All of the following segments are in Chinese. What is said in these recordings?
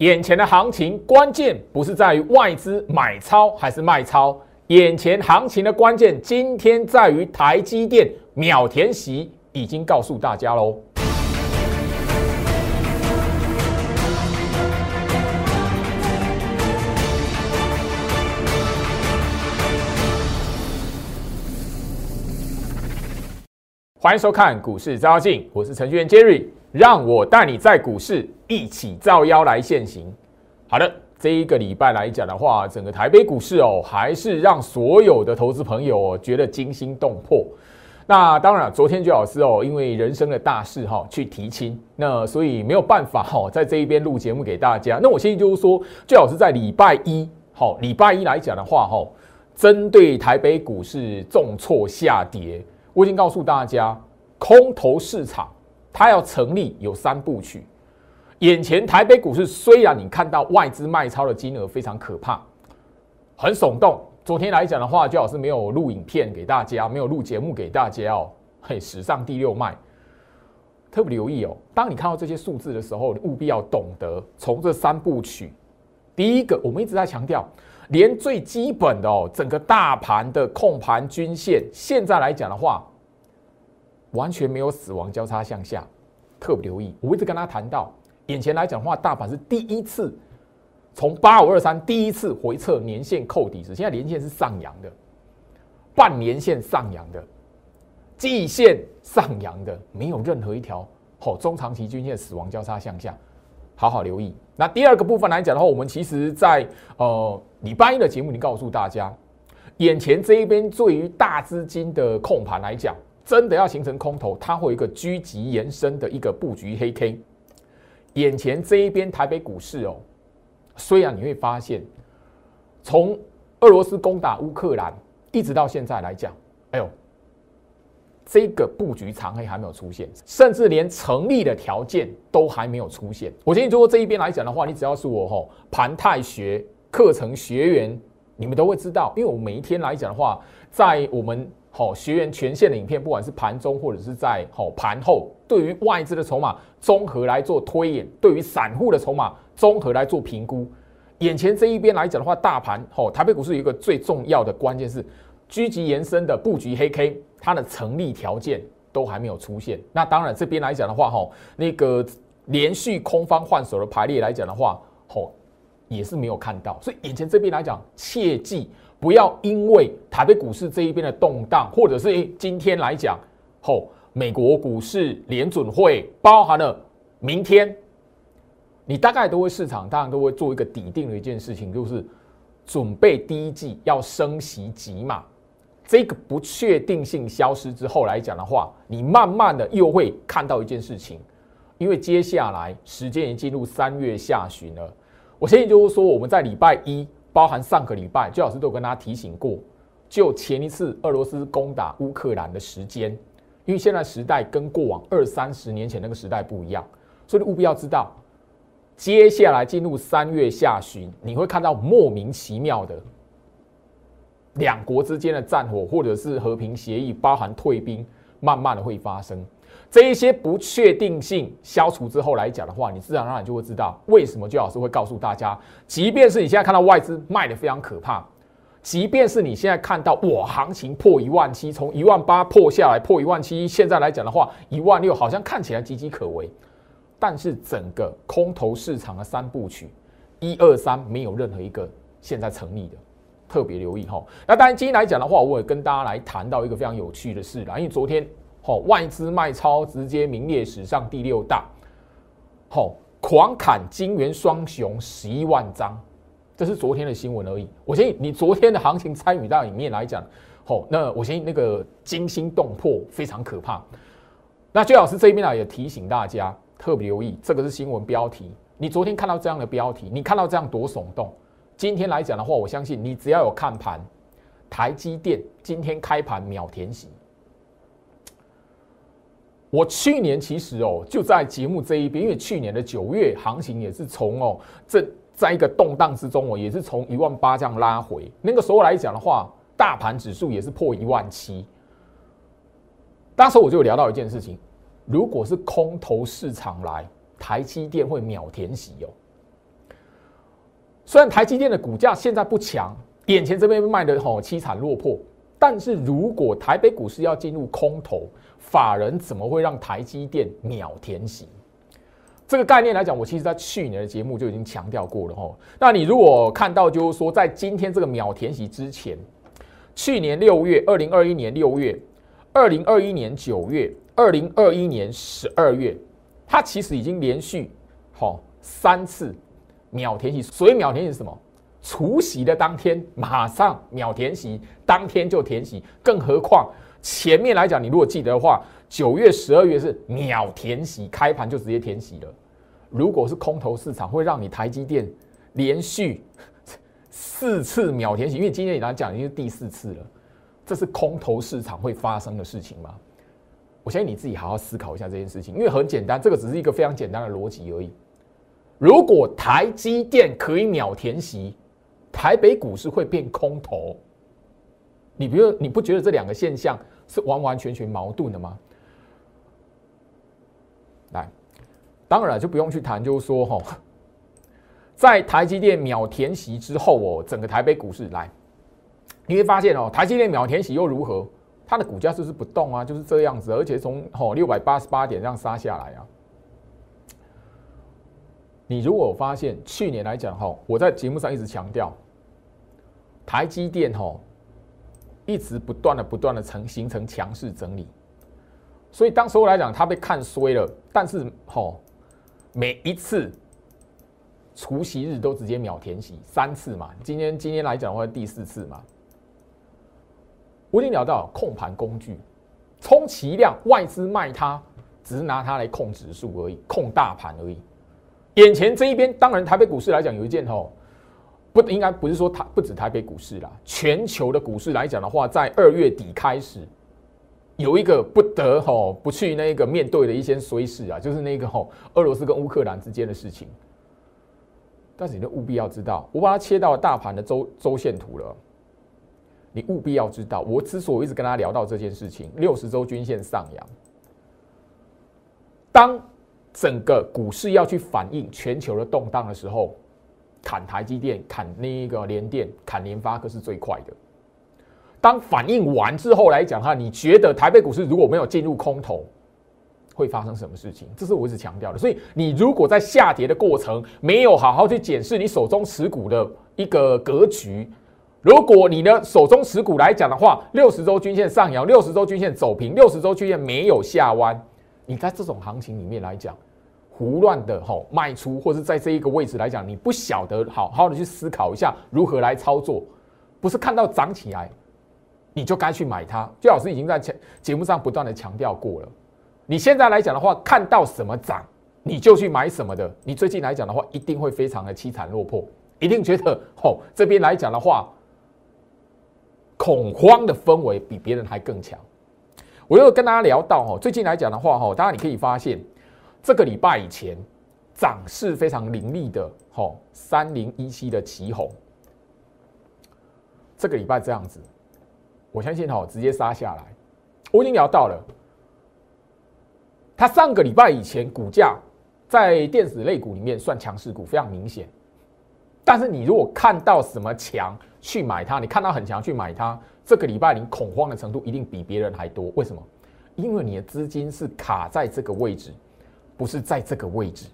眼前的行情关键不是在于外资买超还是卖超，眼前行情的关键今天在于台积电秒填息，已经告诉大家喽。欢迎收看股市照妖，我是程序员 Jerry，让我带你在股市一起照妖来现行。好的，这一个礼拜来讲的话，整个台北股市哦，还是让所有的投资朋友觉得惊心动魄。那当然，昨天居老师哦，因为人生的大事哈，去提亲，那所以没有办法哈，在这一边录节目给大家。那我现在就是说，居老师在礼拜一，好，礼拜一来讲的话哈，针对台北股市重挫下跌。我已经告诉大家，空头市场它要成立有三部曲。眼前台北股市虽然你看到外资卖超的金额非常可怕，很耸动。昨天来讲的话，最好是没有录影片给大家，没有录节目给大家哦。嘿，史上第六卖，特别留意哦。当你看到这些数字的时候，你务必要懂得从这三部曲。第一个，我们一直在强调。连最基本的哦，整个大盘的控盘均线，现在来讲的话，完全没有死亡交叉向下，特别留意。我一直跟他谈到，眼前来讲的话，大盘是第一次从八五二三第一次回撤年线扣底时，现在年线是上扬的，半年线上扬的，季线上扬的，没有任何一条好中长期均线死亡交叉向下。好好留意。那第二个部分来讲的话，我们其实在呃礼拜一的节目里告诉大家，眼前这一边对于大资金的控盘来讲，真的要形成空头，它会有一个狙击延伸的一个布局黑 K。眼前这一边台北股市哦，虽然你会发现，从俄罗斯攻打乌克兰一直到现在来讲，哎呦。这个布局长黑还没有出现，甚至连成立的条件都还没有出现。我建议，如果这一边来讲的话，你只要是我吼盘泰学课程学员，你们都会知道，因为我每一天来讲的话，在我们哦学员全线的影片，不管是盘中或者是在吼盘后，对于外资的筹码综合来做推演，对于散户的筹码综合来做评估。眼前这一边来讲的话，大盘吼台北股市有一个最重要的关键是。狙击延伸的布局黑 K，它的成立条件都还没有出现。那当然这边来讲的话，哈，那个连续空方换手的排列来讲的话，吼，也是没有看到。所以眼前这边来讲，切记不要因为台北股市这一边的动荡，或者是今天来讲，吼，美国股市联准会包含了明天，你大概都会市场当然都会做一个底定的一件事情，就是准备第一季要升息急嘛。这个不确定性消失之后来讲的话，你慢慢的又会看到一件事情，因为接下来时间已经进入三月下旬了。我相信就是说，我们在礼拜一，包含上个礼拜，周老师都有跟大家提醒过，就前一次俄罗斯攻打乌克兰的时间，因为现在时代跟过往二三十年前那个时代不一样，所以务必要知道，接下来进入三月下旬，你会看到莫名其妙的。两国之间的战火，或者是和平协议，包含退兵，慢慢的会发生。这一些不确定性消除之后来讲的话，你自然而然就会知道为什么周老师会告诉大家，即便是你现在看到外资卖的非常可怕，即便是你现在看到我行情破一万七，从一万八破下来破一万七，现在来讲的话，一万六好像看起来岌岌可危，但是整个空头市场的三部曲，一二三没有任何一个现在成立的。特别留意哈，那当然今天来讲的话，我也跟大家来谈到一个非常有趣的事啦。因为昨天，好外资卖超直接名列史上第六大，好狂砍金元双雄十一万张，这是昨天的新闻而已。我相信你昨天的行情参与到里面来讲，好，那我相信那个惊心动魄，非常可怕。那最老师这一边呢，也提醒大家特别留意，这个是新闻标题。你昨天看到这样的标题，你看到这样多耸动。今天来讲的话，我相信你只要有看盘，台积电今天开盘秒填息。我去年其实哦就在节目这一边，因为去年的九月行情也是从哦这在一个动荡之中哦，也是从一万八这样拉回。那个时候来讲的话，大盘指数也是破一万七。当时我就聊到一件事情，如果是空头市场来，台积电会秒填息哦。虽然台积电的股价现在不强，眼前这边卖的吼凄惨落魄，但是如果台北股市要进入空头，法人怎么会让台积电秒填息？这个概念来讲，我其实在去年的节目就已经强调过了吼。那你如果看到就是说，在今天这个秒填息之前，去年六月，二零二一年六月，二零二一年九月，二零二一年十二月，它其实已经连续好三次秒填息。所谓秒填息是什么？除夕的当天马上秒填息，当天就填息。更何况前面来讲，你如果记得的话，九月、十二月是秒填息，开盘就直接填息了。如果是空头市场，会让你台积电连续四次秒填息，因为今天你来讲已经是第四次了，这是空头市场会发生的事情吗？我相信你自己好好思考一下这件事情，因为很简单，这个只是一个非常简单的逻辑而已。如果台积电可以秒填息，台北股市会变空头，你不你不觉得这两个现象是完完全全矛盾的吗？来。当然就不用去谈，就是说哈，在台积电秒填息之后哦，整个台北股市来，你会发现哦，台积电秒填息又如何？它的股价就是不动啊，就是这样子，而且从哦六百八十八点这样杀下来啊。你如果发现去年来讲哈，我在节目上一直强调，台积电哈一直不断的不断的成形成强势整理，所以当时候来讲，它被看衰了，但是哈。每一次除夕日都直接秒填息三次嘛？今天今天来讲的话第四次嘛？我已经聊到控盘工具，充其量外资卖它，只是拿它来控指数而已，控大盘而已。眼前这一边，当然台北股市来讲有一件吼，不应该不是说台不止台北股市啦，全球的股市来讲的话，在二月底开始。有一个不得吼不去那个面对的一些衰事啊，就是那个吼俄罗斯跟乌克兰之间的事情。但是你务必要知道，我把它切到大盘的周周线图了。你务必要知道，我之所以一直跟大家聊到这件事情，六十周均线上扬。当整个股市要去反映全球的动荡的时候，砍台积电、砍那个联电、砍联发科是最快的。当反应完之后来讲哈，你觉得台北股市如果没有进入空头，会发生什么事情？这是我一直强调的。所以你如果在下跌的过程没有好好去检视你手中持股的一个格局，如果你的手中持股来讲的话，六十周均线上扬，六十周均线走平，六十周均线没有下弯，你在这种行情里面来讲，胡乱的吼卖出，或者在这一个位置来讲，你不晓得好好的去思考一下如何来操作，不是看到涨起来。你就该去买它。最老师已经在节节目上不断的强调过了。你现在来讲的话，看到什么涨，你就去买什么的。你最近来讲的话，一定会非常的凄惨落魄，一定觉得吼，这边来讲的话，恐慌的氛围比别人还更强。我又跟大家聊到哦，最近来讲的话，哈，大家你可以发现，这个礼拜以前涨势非常凌厉的，哈，三零一七的旗红，这个礼拜这样子。我相信哈，直接杀下来。我已经聊到了，它上个礼拜以前股价在电子类股里面算强势股，非常明显。但是你如果看到什么强去买它，你看到很强去买它，这个礼拜你恐慌的程度一定比别人还多。为什么？因为你的资金是卡在这个位置，不是在这个位置。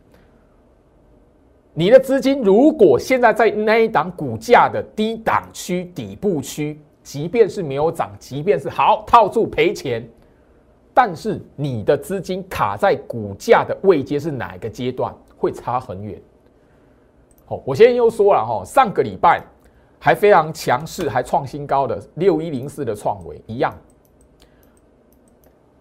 你的资金如果现在在那一档股价的低档区、底部区。即便是没有涨，即便是好套住赔钱，但是你的资金卡在股价的位阶是哪一个阶段，会差很远。好，我先又说了哈，上个礼拜还非常强势，还创新高的六一零四的创维一样，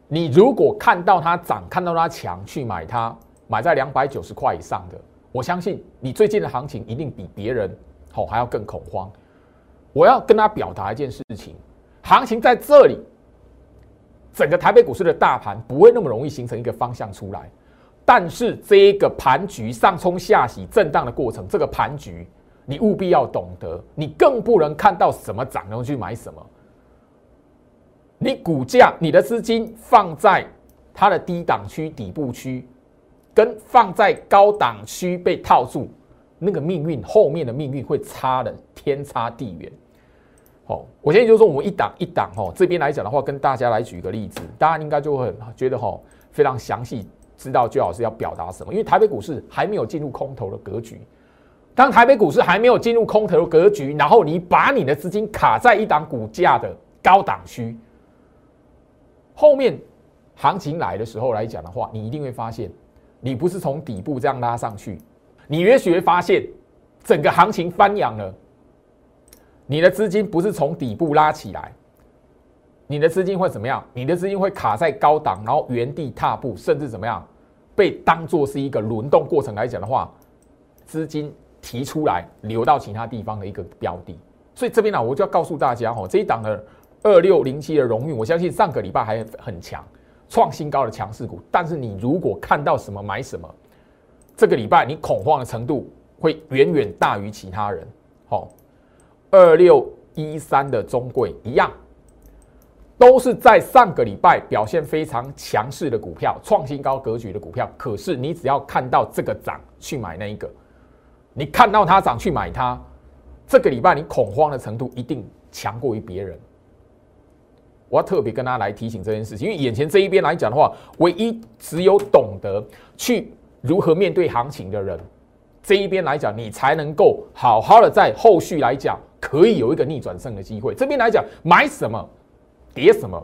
你如果看到它涨，看到它强，去买它，买在两百九十块以上的，我相信你最近的行情一定比别人好还要更恐慌。我要跟他表达一件事情，行情在这里，整个台北股市的大盘不会那么容易形成一个方向出来，但是这一个盘局上冲下洗震荡的过程，这个盘局你务必要懂得，你更不能看到什么涨然后去买什么，你股价你的资金放在它的低档区底部区，跟放在高档区被套住，那个命运后面的命运会差的天差地远。好，我现在就说我们一档一档哦，这边来讲的话，跟大家来举个例子，大家应该就会觉得哈非常详细，知道最好是要表达什么。因为台北股市还没有进入空头的格局，当台北股市还没有进入空头格局，然后你把你的资金卡在一档股价的高档区，后面行情来的时候来讲的话，你一定会发现，你不是从底部这样拉上去，你也许会发现整个行情翻扬了。你的资金不是从底部拉起来，你的资金会怎么样？你的资金会卡在高档，然后原地踏步，甚至怎么样？被当做是一个轮动过程来讲的话，资金提出来流到其他地方的一个标的。所以这边呢，我就要告诉大家哦，这一档的二六零七的荣誉，我相信上个礼拜还很强，创新高的强势股。但是你如果看到什么买什么，这个礼拜你恐慌的程度会远远大于其他人。好。二六一三的中贵一样，都是在上个礼拜表现非常强势的股票，创新高格局的股票。可是你只要看到这个涨去买那一个，你看到它涨去买它，这个礼拜你恐慌的程度一定强过于别人。我要特别跟大家来提醒这件事情，因为眼前这一边来讲的话，唯一只有懂得去如何面对行情的人，这一边来讲，你才能够好好的在后续来讲。可以有一个逆转胜的机会。这边来讲，买什么，跌什么，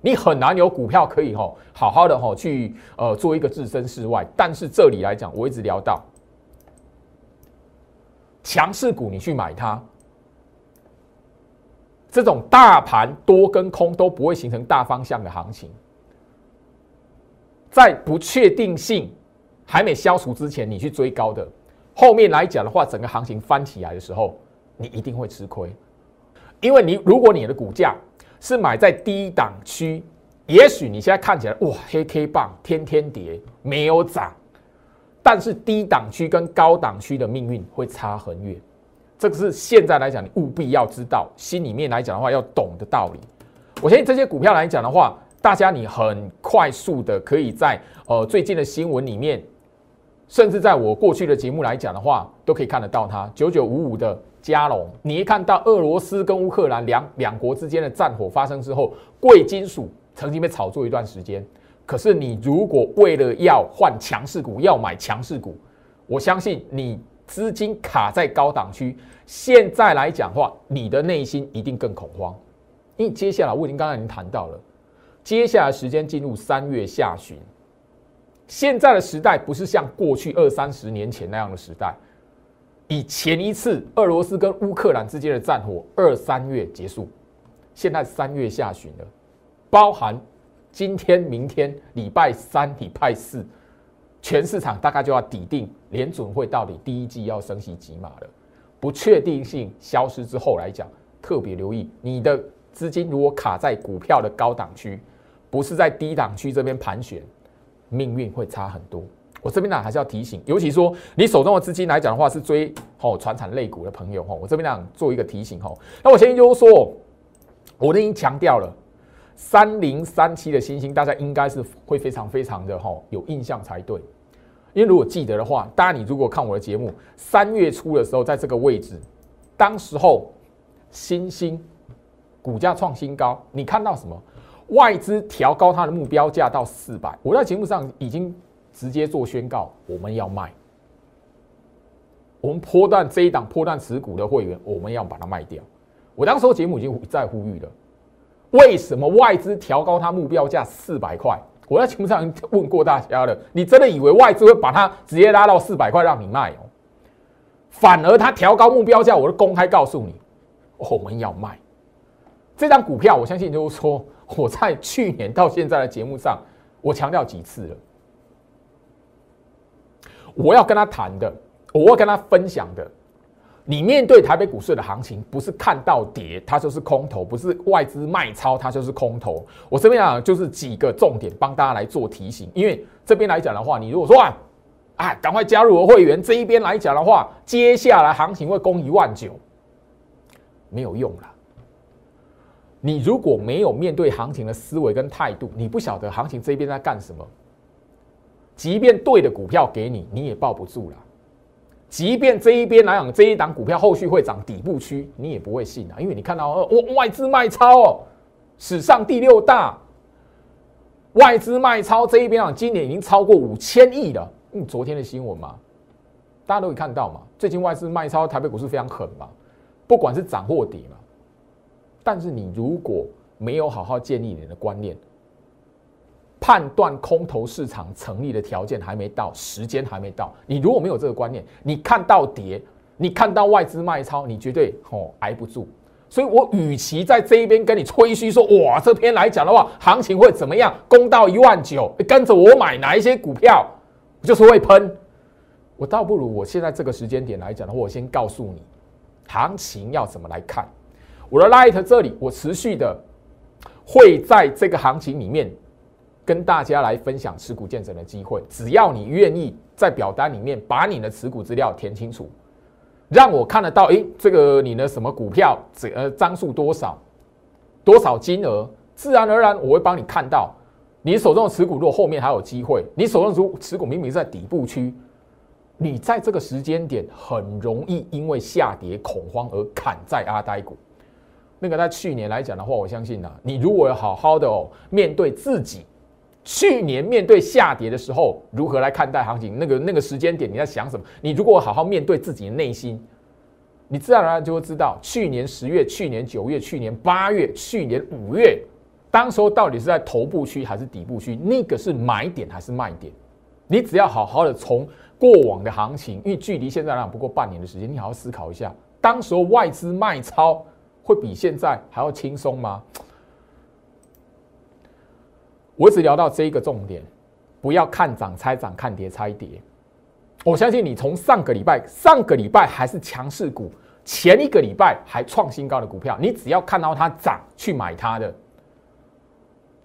你很难有股票可以吼好好的吼去呃做一个置身事外。但是这里来讲，我一直聊到强势股，你去买它，这种大盘多跟空都不会形成大方向的行情，在不确定性还没消除之前，你去追高的，后面来讲的话，整个行情翻起来的时候。你一定会吃亏，因为你如果你的股价是买在低档区，也许你现在看起来哇黑 K 棒天天跌没有涨，但是低档区跟高档区的命运会差很远，这个是现在来讲你务必要知道，心里面来讲的话要懂的道理。我相信这些股票来讲的话，大家你很快速的可以在呃最近的新闻里面，甚至在我过去的节目来讲的话，都可以看得到它九九五五的。加龙，你一看到俄罗斯跟乌克兰两两国之间的战火发生之后，贵金属曾经被炒作一段时间。可是你如果为了要换强势股，要买强势股，我相信你资金卡在高档区，现在来讲话，你的内心一定更恐慌。因为接下来我已经刚才已经谈到了，接下来时间进入三月下旬，现在的时代不是像过去二三十年前那样的时代。以前一次俄罗斯跟乌克兰之间的战火二三月结束，现在三月下旬了，包含今天、明天、礼拜三、礼拜四，全市场大概就要抵定联准会到底第一季要升息几码了。不确定性消失之后来讲，特别留意你的资金如果卡在股票的高档区，不是在低档区这边盘旋，命运会差很多。我这边呢还是要提醒，尤其说你手中的资金来讲的话，是追吼传产类股的朋友吼，我这边呢做一个提醒吼。那我先就是说，我已经强调了三零三七的星星，大家应该是会非常非常的吼有印象才对。因为如果记得的话，大家你如果看我的节目，三月初的时候在这个位置，当时候星星股价创新高，你看到什么？外资调高它的目标价到四百，我在节目上已经。直接做宣告，我们要卖。我们破断这一档破断持股的会员，我们要把它卖掉。我当时候节目已经一再呼吁了，为什么外资调高它目标价四百块？我在节目上问过大家了，你真的以为外资会把它直接拉到四百块让你卖哦？反而它调高目标价，我都公开告诉你，我们要卖这张股票。我相信就是说，我在去年到现在的节目上，我强调几次了。我要跟他谈的，我要跟他分享的，你面对台北股市的行情，不是看到跌它就是空头，不是外资卖超它就是空头。我这边讲就是几个重点，帮大家来做提醒。因为这边来讲的话，你如果说啊，哎，赶快加入我会员，这一边来讲的话，接下来行情会攻一万九，没有用了。你如果没有面对行情的思维跟态度，你不晓得行情这边在干什么。即便对的股票给你，你也抱不住了。即便这一边来讲，这一档股票后续会涨底部区，你也不会信啊，因为你看到哦，外资卖超哦，史上第六大外资卖超这一边啊，今年已经超过五千亿了。嗯，昨天的新闻嘛，大家都可以看到嘛，最近外资卖超台北股市非常狠嘛，不管是涨或跌嘛。但是你如果没有好好建立你的观念，判断空头市场成立的条件还没到，时间还没到。你如果没有这个观念，你看到跌，你看到外资卖超，你绝对哦挨不住。所以我与其在这一边跟你吹嘘说，哇，这篇来讲的话，行情会怎么样，攻到一万九，跟着我买哪一些股票，就是会喷。我倒不如我现在这个时间点来讲的话，我先告诉你，行情要怎么来看。我的 light 这里，我持续的会在这个行情里面。跟大家来分享持股见证的机会，只要你愿意在表单里面把你的持股资料填清楚，让我看得到，诶，这个你的什么股票，这呃张数多少，多少金额，自然而然我会帮你看到，你手中的持股如果后面还有机会，你手中的持股明明在底部区，你在这个时间点很容易因为下跌恐慌而砍在阿呆股。那个在去年来讲的话，我相信呐，你如果要好好的哦面对自己。去年面对下跌的时候，如何来看待行情？那个那个时间点你在想什么？你如果好好面对自己的内心，你自然而然就会知道，去年十月、去年九月、去年八月、去年五月，当时候到底是在头部区还是底部区？那个是买点还是卖点？你只要好好的从过往的行情，因为距离现在来讲不过半年的时间，你好好思考一下，当时候外资卖超会比现在还要轻松吗？我只聊到这一个重点，不要看涨猜涨，看跌猜跌。我相信你从上个礼拜，上个礼拜还是强势股，前一个礼拜还创新高的股票，你只要看到它涨去买它的。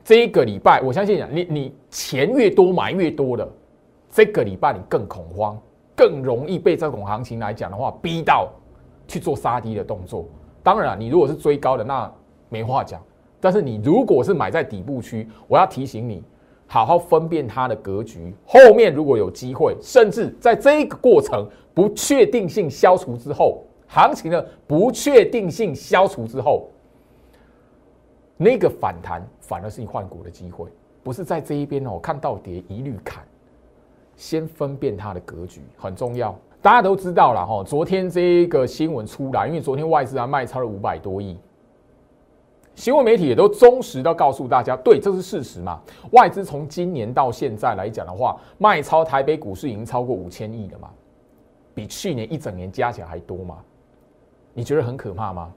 这一个礼拜，我相信你，你钱越多买越多的，这个礼拜你更恐慌，更容易被这种行情来讲的话逼到去做杀低的动作。当然，你如果是追高的，那没话讲。但是你如果是买在底部区，我要提醒你，好好分辨它的格局。后面如果有机会，甚至在这一个过程不确定性消除之后，行情的不确定性消除之后，那个反弹反而是你换股的机会，不是在这一边哦。看到跌一律砍，先分辨它的格局很重要。大家都知道了哈，昨天这一个新闻出来，因为昨天外资啊卖超了五百多亿。新闻媒体也都忠实的告诉大家，对，这是事实嘛？外资从今年到现在来讲的话，卖超台北股市已经超过五千亿了嘛，比去年一整年加起来还多嘛？你觉得很可怕吗？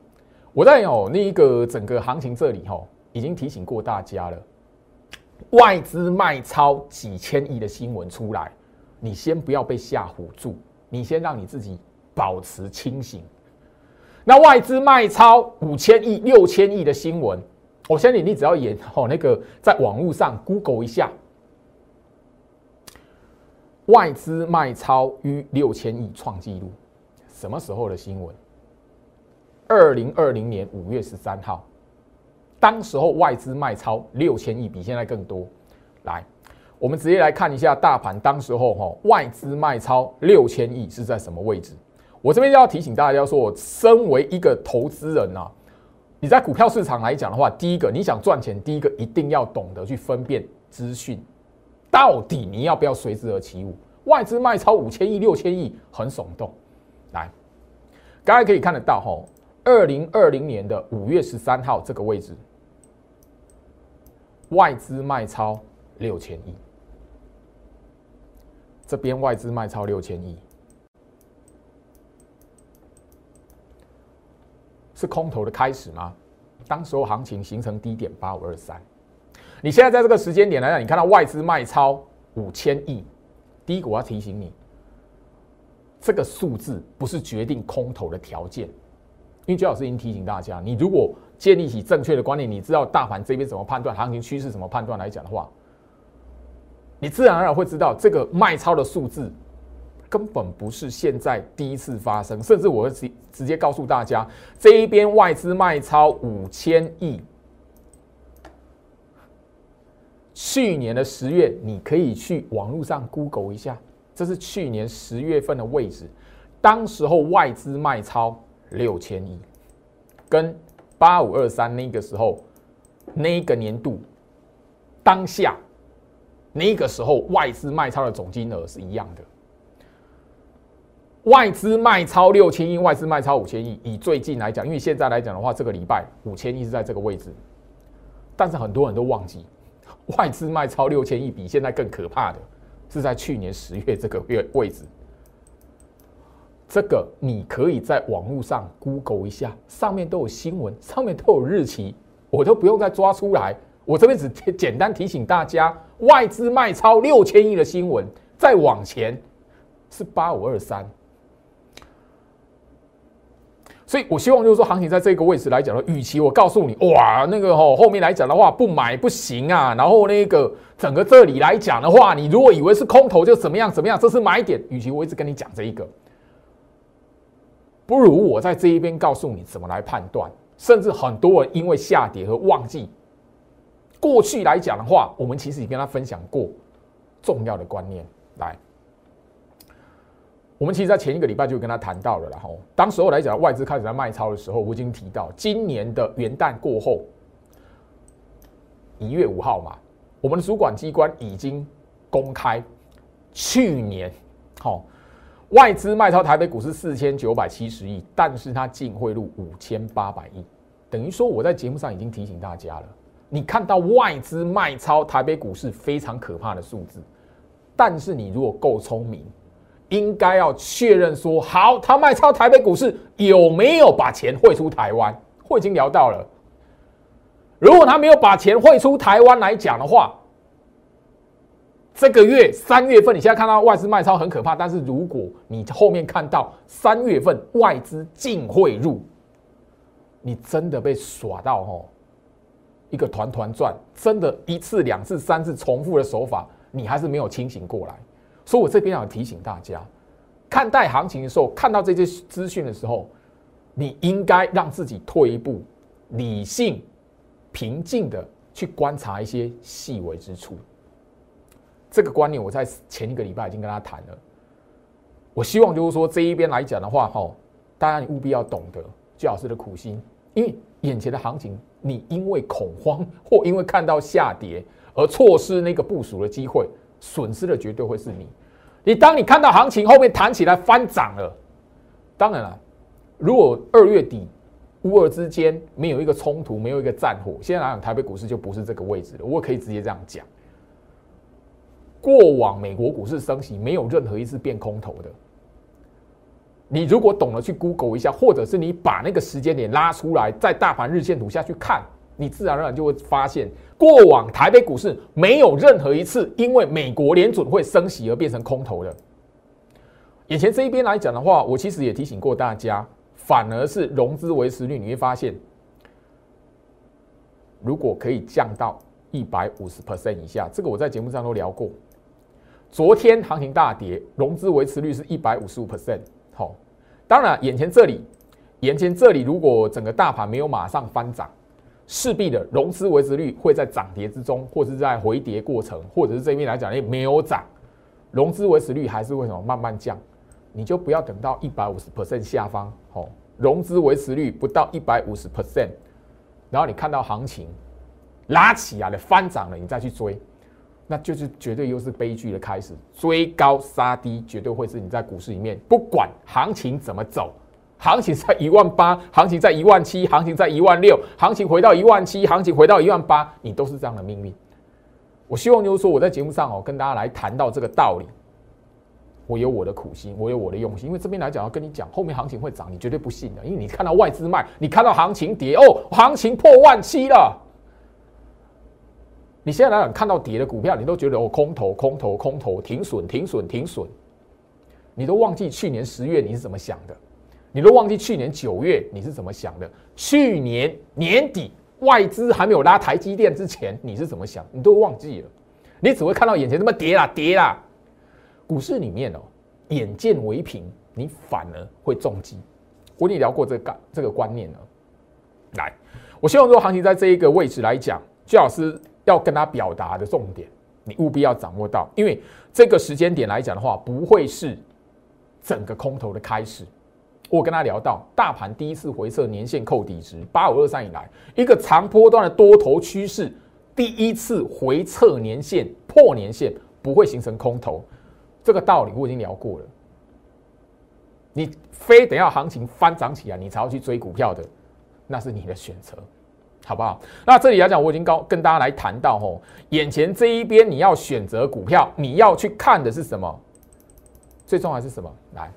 我在哦那一个整个行情这里哈，已经提醒过大家了，外资卖超几千亿的新闻出来，你先不要被吓唬住，你先让你自己保持清醒。那外资卖超五千亿、六千亿的新闻，我相信你只要演哦，那个在网络上 Google 一下，外资卖超逾六千亿创纪录，什么时候的新闻？二零二零年五月十三号，当时候外资卖超六千亿，比现在更多。来，我们直接来看一下大盘，当时候哈外资卖超六千亿是在什么位置？我这边要提醒大家说，我身为一个投资人呐，你在股票市场来讲的话，第一个你想赚钱，第一个一定要懂得去分辨资讯，到底你要不要随之而起舞？外资卖超五千亿、六千亿，很耸动。来，大家可以看得到哈，二零二零年的五月十三号这个位置，外资卖超六千亿，这边外资卖超六千亿。是空头的开始吗？当时候行情形成低点八五二三，你现在在这个时间点来讲，你看到外资卖超五千亿，第一个我要提醒你，这个数字不是决定空头的条件。因为周老师已经提醒大家，你如果建立起正确的观念，你知道大盘这边怎么判断，行情趋势怎么判断来讲的话，你自然而然会知道这个卖超的数字。根本不是现在第一次发生，甚至我会直直接告诉大家，这一边外资卖超五千亿，去年的十月，你可以去网络上 Google 一下，这是去年十月份的位置，当时候外资卖超六千亿，跟八五二三那个时候那个年度当下那个时候外资卖超的总金额是一样的。外资卖超六千亿，外资卖超五千亿。以最近来讲，因为现在来讲的话，这个礼拜五千亿是在这个位置，但是很多人都忘记，外资卖超六千亿比现在更可怕的是在去年十月这个月位置。这个你可以在网络上 Google 一下，上面都有新闻，上面都有日期，我都不用再抓出来。我这边只简单提醒大家，外资卖超六千亿的新闻，再往前是八五二三。所以，我希望就是说，行情在这个位置来讲的，与其我告诉你，哇，那个吼后面来讲的话不买不行啊，然后那个整个这里来讲的话，你如果以为是空头就怎么样怎么样，这是买点。与其我一直跟你讲这一个，不如我在这一边告诉你怎么来判断。甚至很多人因为下跌而忘记过去来讲的话，我们其实也跟他分享过重要的观念来。我们其实，在前一个礼拜就跟他谈到了，然后当时候来讲，外资开始在卖超的时候，我已经提到，今年的元旦过后，一月五号嘛，我们的主管机关已经公开，去年好外资卖超台北股市四千九百七十亿，但是它净汇入五千八百亿，等于说我在节目上已经提醒大家了，你看到外资卖超台北股市非常可怕的数字，但是你如果够聪明。应该要确认说好，他卖超台北股市有没有把钱汇出台湾？我已经聊到了。如果他没有把钱汇出台湾来讲的话，这个月三月份你现在看到外资卖超很可怕，但是如果你后面看到三月份外资净汇入，你真的被耍到哦，一个团团转，真的一次两次三次重复的手法，你还是没有清醒过来。所以，我这边要提醒大家，看待行情的时候，看到这些资讯的时候，你应该让自己退一步，理性、平静的去观察一些细微之处。这个观念，我在前一个礼拜已经跟他谈了。我希望就是说，这一边来讲的话，哈，大家你务必要懂得最老师的苦心，因为眼前的行情，你因为恐慌或因为看到下跌而错失那个部署的机会。损失的绝对会是你。你当你看到行情后面弹起来翻涨了，当然了，如果二月底乌尔之间没有一个冲突，没有一个战火，现在来讲台北股市就不是这个位置了。我可以直接这样讲。过往美国股市升息没有任何一次变空头的。你如果懂得去 Google 一下，或者是你把那个时间点拉出来，在大盘日线图下去看。你自然而然就会发现，过往台北股市没有任何一次因为美国联准会升息而变成空头的。眼前这一边来讲的话，我其实也提醒过大家，反而是融资维持率，你会发现，如果可以降到一百五十 percent 以下，这个我在节目上都聊过。昨天行情大跌，融资维持率是一百五十五 percent。好，当然眼前这里，眼前这里如果整个大盘没有马上翻涨。势必的融资维持率会在涨跌之中，或是在回跌过程，或者是这边来讲，哎，没有涨，融资维持率还是为什么慢慢降？你就不要等到一百五十 percent 下方，哦，融资维持率不到一百五十 percent，然后你看到行情拉起来了，翻涨了，你再去追，那就是绝对又是悲剧的开始。追高杀低，绝对会是你在股市里面，不管行情怎么走。行情在一万八，行情在一万七，行情在一万六，行情回到一万七，行情回到一万八，你都是这样的命运。我希望就是说，我在节目上哦，跟大家来谈到这个道理。我有我的苦心，我有我的用心，因为这边来讲要跟你讲，后面行情会涨，你绝对不信的。因为你看到外资卖，你看到行情跌，哦，行情破万七了。你现在来讲看到跌的股票，你都觉得哦，空头，空头，空头，停损，停损，停损，你都忘记去年十月你是怎么想的。你都忘记去年九月你是怎么想的？去年年底外资还没有拉台积电之前，你是怎么想？你都忘记了，你只会看到眼前这么跌啦跌啦。股市里面哦，眼见为凭，你反而会中计。我跟你聊过这个这个观念呢。来，我希望说行情在这一个位置来讲，最老师要跟他表达的重点，你务必要掌握到，因为这个时间点来讲的话，不会是。整个空头的开始。我跟他聊到，大盘第一次回测年线扣底值八五二三以来，一个长波段的多头趋势，第一次回测年线破年线不会形成空头，这个道理我已经聊过了。你非得要行情翻涨起来，你才要去追股票的，那是你的选择，好不好？那这里来讲，我已经高跟大家来谈到吼，眼前这一边你要选择股票，你要去看的是什么？最重要是什么？来。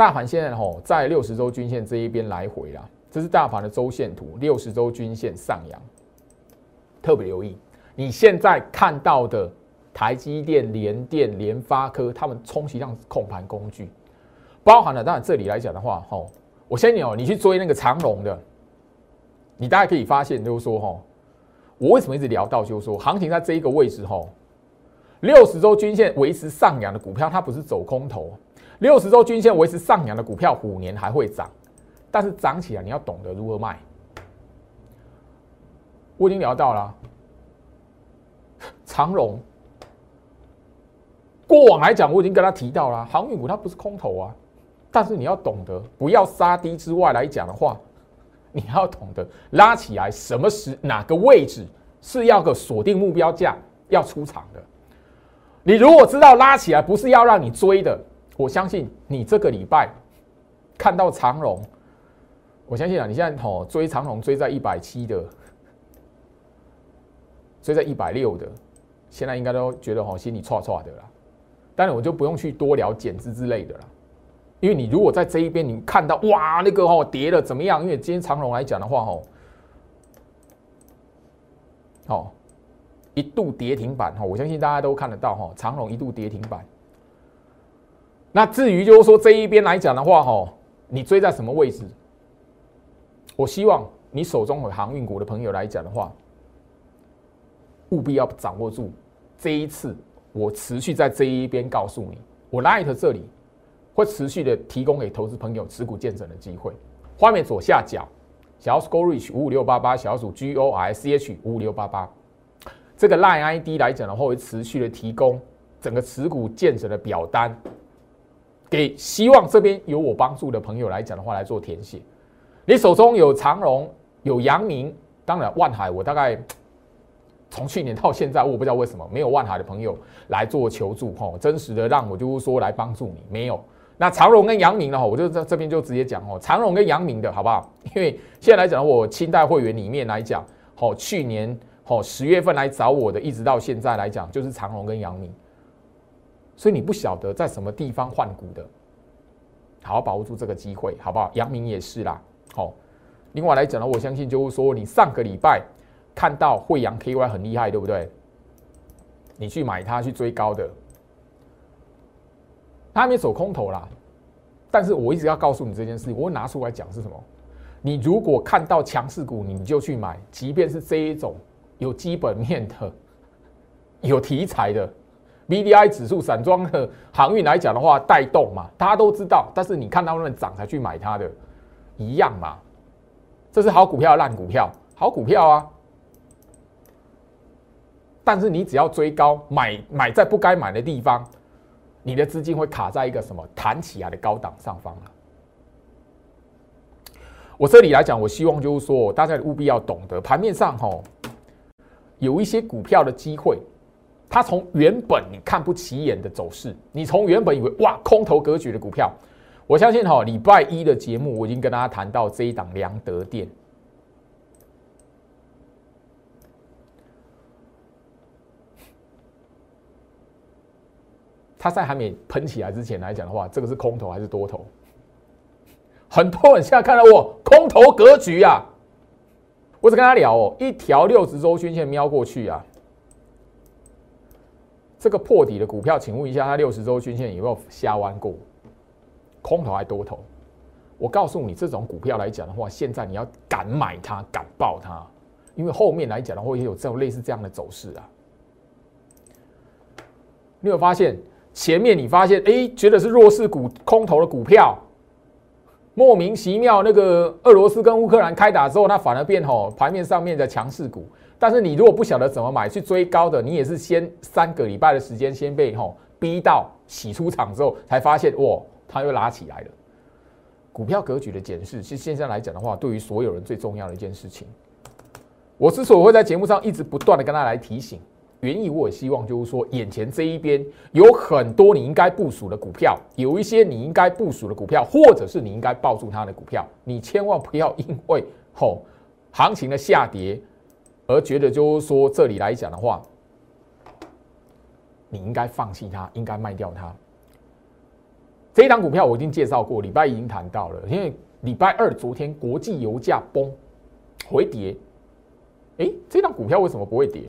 大盘现在吼在六十周均线这一边来回啦，这是大盘的周线图，六十周均线上扬，特别留意。你现在看到的台积电、联电、联发科，他们充其量控盘工具，包含了当然这里来讲的话，吼，我先你哦，你去追那个长龙的，你大家可以发现就是说，吼，我为什么一直聊到就是说，行情在这一个位置，吼，六十周均线维持上扬的股票，它不是走空头。六十周均线维持上扬的股票，五年还会涨，但是涨起来你要懂得如何卖。我已经聊到了 长荣，过往来讲我已经跟他提到了，航运股它不是空头啊，但是你要懂得不要杀低之外来讲的话，你要懂得拉起来，什么时哪个位置是要个锁定目标价要出场的。你如果知道拉起来不是要让你追的。我相信你这个礼拜看到长龙，我相信啊，你现在吼追长龙追在一百七的，追在一百六的，现在应该都觉得吼心里错错的啦。当然我就不用去多聊减资之类的了，因为你如果在这一边你看到哇那个吼跌了怎么样？因为今天长龙来讲的话吼，哦一度跌停板哈，我相信大家都看得到哈，长龙一度跌停板。那至于就是说这一边来讲的话，哈，你追在什么位置？我希望你手中有航运股的朋友来讲的话，务必要掌握住这一次，我持续在这一边告诉你，我 Light 这里会持续的提供给投资朋友持股见证的机会。画面左下角，小鼠 Go Reach 五五六八八，小鼠 G O R C H 五五六八八，这个 Line ID 来讲的话，会持续的提供整个持股见证的表单。给希望这边有我帮助的朋友来讲的话，来做填写。你手中有长荣、有阳明，当然万海，我大概从去年到现在，我不知道为什么没有万海的朋友来做求助哈，真实的让我就是说来帮助你，没有。那长荣跟阳明的哈，我就在这边就直接讲哦，长荣跟阳明的好不好？因为现在来讲，我清代会员里面来讲，好，去年好十月份来找我的，一直到现在来讲，就是长荣跟阳明。所以你不晓得在什么地方换股的，好好把握住这个机会，好不好？阳明也是啦，好。另外来讲呢，我相信就是说，你上个礼拜看到惠阳 KY 很厉害，对不对？你去买它去追高的，它还没走空头啦。但是我一直要告诉你这件事，我会拿出来讲是什么？你如果看到强势股，你就去买，即便是这一种有基本面的、有题材的。B D I 指数散装的航运来讲的话，带动嘛，大家都知道。但是你看到那涨才去买它的，一样嘛。这是好股票，烂股票，好股票啊。但是你只要追高买，买在不该买的地方，你的资金会卡在一个什么弹起来的高档上方了。我这里来讲，我希望就是说，大家务必要懂得盘面上吼有一些股票的机会。它从原本你看不起眼的走势，你从原本以为哇空头格局的股票，我相信哈礼拜一的节目我已经跟大家谈到这一档良德店，它在还没喷起来之前来讲的话，这个是空头还是多头？很多人现在看到我空头格局啊，我只跟他聊哦，一条六十周均线瞄过去啊。这个破底的股票，请问一下，它六十周均线有没有下弯过？空头还多头？我告诉你，这种股票来讲的话，现在你要敢买它，敢抱它，因为后面来讲的话，也有这种类似这样的走势啊。你有发现前面你发现哎，觉得是弱势股、空头的股票，莫名其妙，那个俄罗斯跟乌克兰开打之后，它反而变吼盘面上面的强势股。但是你如果不晓得怎么买，去追高的，你也是先三个礼拜的时间先被吼逼到洗出场之后，才发现哇，它又拉起来了。股票格局的检视，其实现在来讲的话，对于所有人最重要的一件事情。我之所以会在节目上一直不断的跟他来提醒，原意我也希望就是说，眼前这一边有很多你应该部署的股票，有一些你应该部署的股票，或者是你应该抱住它的股票，你千万不要因为吼行情的下跌而觉得就是说这里来讲的话，你应该放弃它，应该卖掉它。这一档股票我已经介绍过，礼拜已经谈到了，因为礼拜二昨天国际油价崩回跌。哎，这张股票为什么不会跌？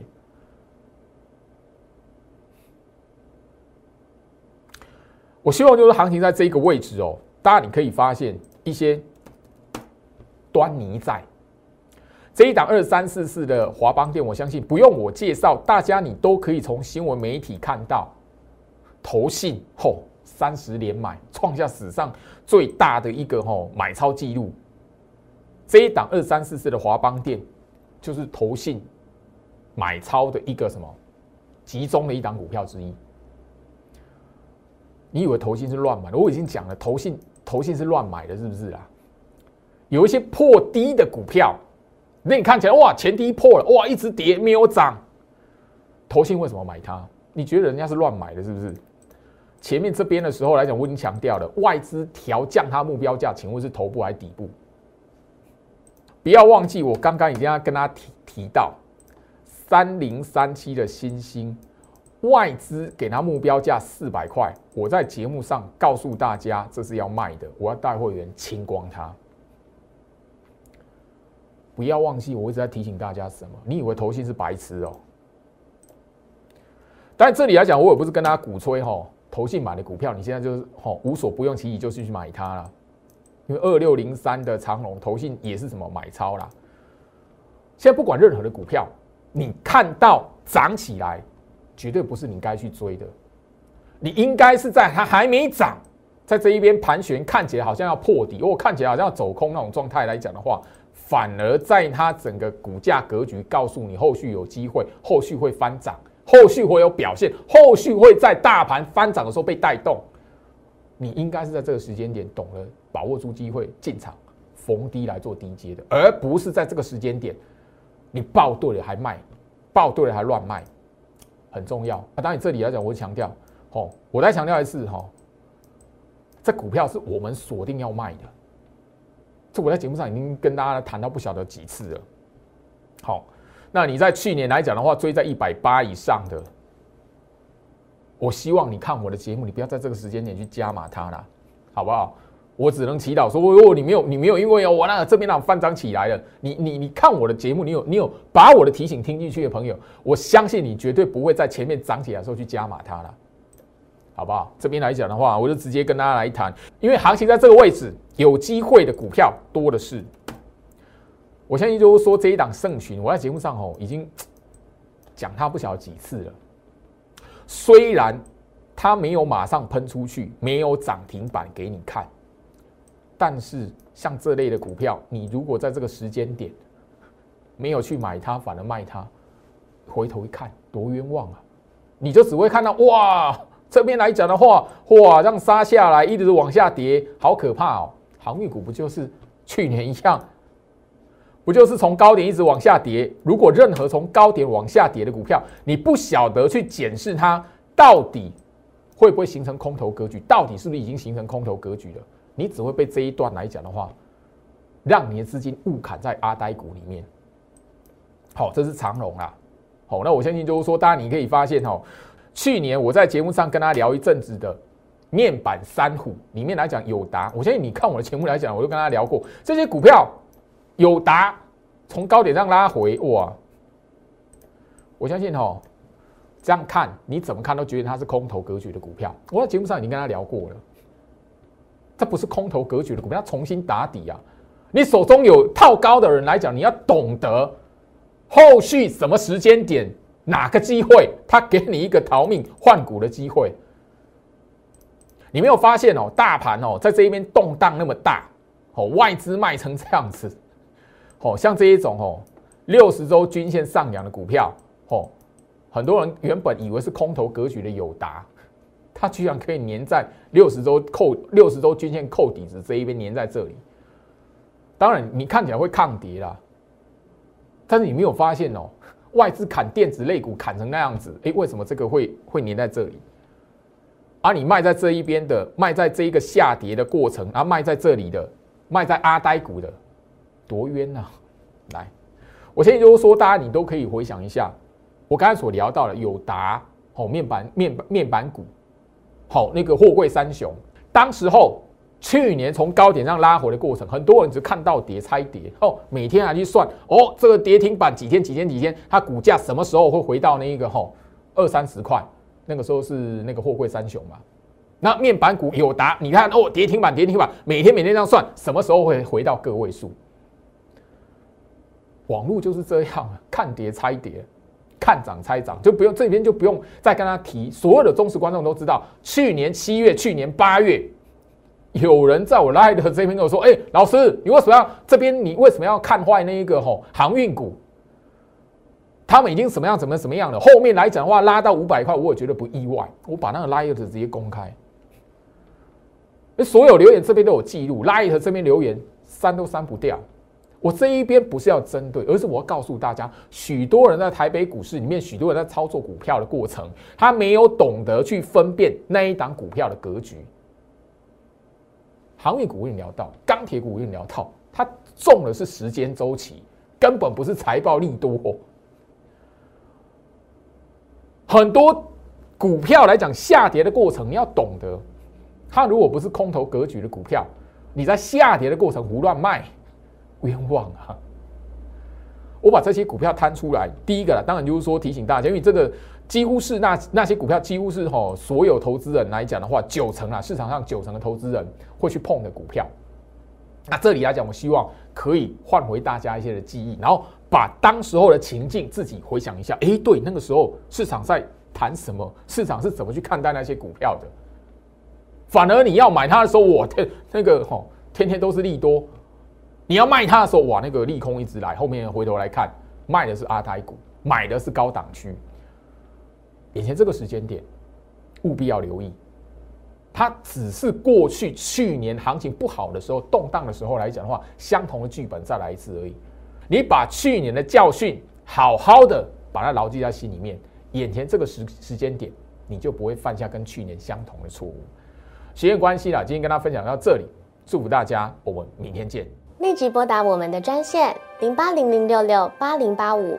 我希望就是行情在这个位置哦，大家你可以发现一些端倪在。这一档二三四四的华邦店，我相信不用我介绍，大家你都可以从新闻媒体看到，投信后三十连买，创下史上最大的一个吼买超记录。这一档二三四四的华邦店。就是投信买超的一个什么集中的一档股票之一。你以为投信是乱买的？我已经讲了，投信投信是乱买的，是不是啊？有一些破低的股票，那你看起来哇，前低破了，哇，一直跌没有涨。投信为什么买它？你觉得人家是乱买的，是不是？前面这边的时候来讲，我已经强调了，外资调降它目标价，请问是头部还是底部？不要忘记，我刚刚已经要跟他提提到三零三七的新兴外资给他目标价四百块，我在节目上告诉大家这是要卖的，我要带会员清光它。不要忘记，我一直在提醒大家什么？你以为投信是白痴哦？但这里来讲，我也不是跟他鼓吹哈，投信买的股票，你现在就是吼无所不用其极，就是去买它了。因为二六零三的长龙投信也是什么买超啦。现在不管任何的股票，你看到涨起来，绝对不是你该去追的。你应该是在它还没涨，在这一边盘旋，看起来好像要破底，或看起来好像要走空那种状态来讲的话，反而在它整个股价格局告诉你，后续有机会，后续会翻涨，后续会有表现，后续会在大盘翻涨的时候被带动。你应该是在这个时间点懂了。把握住机会进场逢低来做低阶的，而不是在这个时间点你报对了还卖，报对了还乱卖，很重要。当然这里来讲，我强调，哦，我再强调一次哈，这股票是我们锁定要卖的，这我在节目上已经跟大家谈到不晓得几次了。好，那你在去年来讲的话，追在一百八以上的，我希望你看我的节目，你不要在这个时间点去加码它了，好不好？我只能祈祷说：哦，你没有，你没有，因为，我那个这边浪翻涨起来了。你你你看我的节目，你有你有把我的提醒听进去的朋友，我相信你绝对不会在前面涨起来的时候去加码它了，好不好？这边来讲的话，我就直接跟大家来谈，因为行情在这个位置，有机会的股票多的是。我相信就是说这一档盛群，我在节目上哦已经讲它不晓几次了。虽然它没有马上喷出去，没有涨停板给你看。但是像这类的股票，你如果在这个时间点没有去买它，反而卖它，回头一看多冤枉啊！你就只会看到哇，这边来讲的话，哇，让杀下来一直往下跌，好可怕哦！航运股不就是去年一样，不就是从高点一直往下跌？如果任何从高点往下跌的股票，你不晓得去检视它到底会不会形成空头格局，到底是不是已经形成空头格局了？你只会被这一段来讲的话，让你的资金误砍在阿呆股里面。好，这是长龙啊。好，那我相信就是说，大家你可以发现哦，去年我在节目上跟他聊一阵子的面板三虎里面来讲，友达，我相信你看我的节目来讲，我就跟他聊过这些股票，友达从高点上拉回，哇！我相信哦，这样看你怎么看都觉得它是空头格局的股票。我在节目上已经跟他聊过了。这不是空头格局的股票，要重新打底啊！你手中有套高的人来讲，你要懂得后续什么时间点、哪个机会，他给你一个逃命换股的机会。你没有发现哦，大盘哦，在这一边动荡那么大，哦，外资卖成这样子，哦，像这一种哦，六十周均线上扬的股票，哦，很多人原本以为是空头格局的友达，它居然可以粘在六十周扣六十周均线扣底子这一边粘在这里。当然，你看起来会抗跌啦，但是你没有发现哦，外资砍电子类股砍成那样子，诶，为什么这个会会粘在这里？而你卖在这一边的，卖在这一个下跌的过程，然后卖在这里的，卖在阿呆股的，多冤呐！来，我现在就是说，大家你都可以回想一下，我刚才所聊到的友达哦，面板面面板股，好那个货柜三雄，当时候去年从高点上拉回的过程，很多人只看到跌猜跌哦，每天还去算哦，这个跌停板几天几天几天，它股价什么时候会回到那一个吼二三十块？那个时候是那个货柜三雄嘛？那面板股友达，你看哦，跌停板跌停板，每天每天这样算，什么时候会回到个位数？网络就是这样，看跌猜跌，看涨猜涨，就不用这边就不用再跟他提。所有的忠实观众都知道，去年七月、去年八月，有人在我 Live 这边跟我说：“哎，老师，你为什么要这边？你为什么要看坏那一个吼航运股？他们已经什么样、怎么、怎么样了？后面来讲的话，拉到五百块，我也觉得不意外。我把那个 Live 直接公开，所有留言这边都有记录，Live 这边留言删都删不掉。”我这一边不是要针对，而是我要告诉大家，许多人在台北股市里面，许多人在操作股票的过程，他没有懂得去分辨那一档股票的格局。航运股我已聊到，钢铁股我已聊到，它中的是时间周期，根本不是财报利多。很多股票来讲，下跌的过程你要懂得，它如果不是空头格局的股票，你在下跌的过程胡乱卖。冤枉啊！我把这些股票摊出来，第一个啦，当然就是说提醒大家，因为这个几乎是那那些股票几乎是哈所有投资人来讲的话，九成啊市场上九成的投资人会去碰的股票。那这里来讲，我希望可以换回大家一些的记忆，然后把当时候的情境自己回想一下。哎，对，那个时候市场在谈什么？市场是怎么去看待那些股票的？反而你要买它的时候，我天，那个哈天天都是利多。你要卖它的时候，哇，那个利空一直来，后面回头来看，卖的是阿台股，买的是高档区。眼前这个时间点，务必要留意，它只是过去去年行情不好的时候、动荡的时候来讲的话，相同的剧本再来一次而已。你把去年的教训好好的把它牢记在心里面，眼前这个时时间点，你就不会犯下跟去年相同的错误。时间关系啦，今天跟大家分享到这里，祝福大家，我们明天见。立即拨打我们的专线零八零零六六八零八五